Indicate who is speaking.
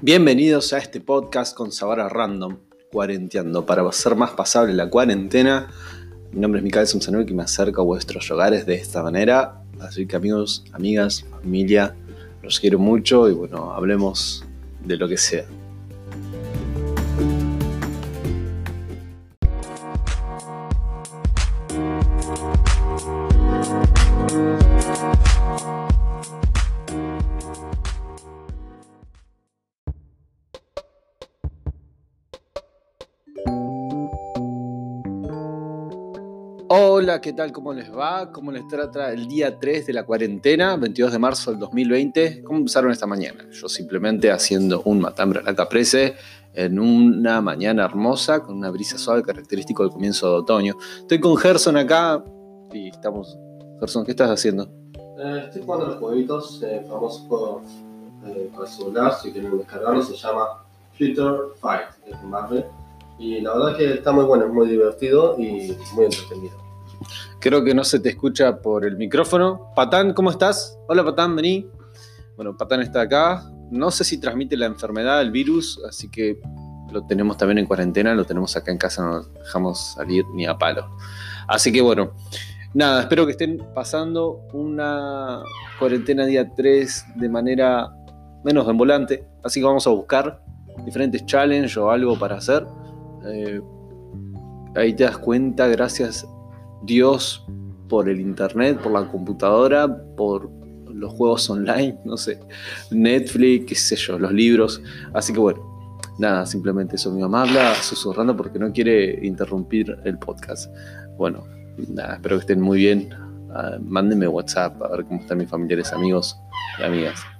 Speaker 1: Bienvenidos a este podcast con sabor a random, cuarenteando, para hacer más pasable la cuarentena. Mi nombre es Mikael Sumsanuik y me acerco a vuestros hogares de esta manera. Así que amigos, amigas, familia, los quiero mucho y bueno, hablemos de lo que sea. Hola, ¿qué tal? ¿Cómo les va? ¿Cómo les trata el día 3 de la cuarentena, 22 de marzo del 2020? ¿Cómo empezaron esta mañana? Yo simplemente haciendo un matambre a la caprese en una mañana hermosa con una brisa suave característico del comienzo de otoño. Estoy con Gerson acá y estamos... Gerson, ¿qué estás haciendo?
Speaker 2: Eh, estoy jugando los jueguitos, eh, famosos juegos eh, celular, si quieren descargarlo, se llama Future Fight, de Marvel. Y la verdad es que está muy bueno, es muy divertido y muy entretenido.
Speaker 1: Creo que no se te escucha por el micrófono. Patán, ¿cómo estás? Hola Patán, vení. Bueno, Patán está acá. No sé si transmite la enfermedad, el virus, así que lo tenemos también en cuarentena, lo tenemos acá en casa, no nos dejamos salir ni a palo. Así que bueno, nada, espero que estén pasando una cuarentena día 3 de manera menos envolante. Así que vamos a buscar diferentes challenges o algo para hacer eh, ahí te das cuenta, gracias Dios por el internet, por la computadora, por los juegos online, no sé, Netflix, qué sé yo, los libros. Así que bueno, nada, simplemente eso. Mi mamá habla susurrando porque no quiere interrumpir el podcast. Bueno, nada, espero que estén muy bien. Uh, mándenme WhatsApp a ver cómo están mis familiares, amigos y amigas.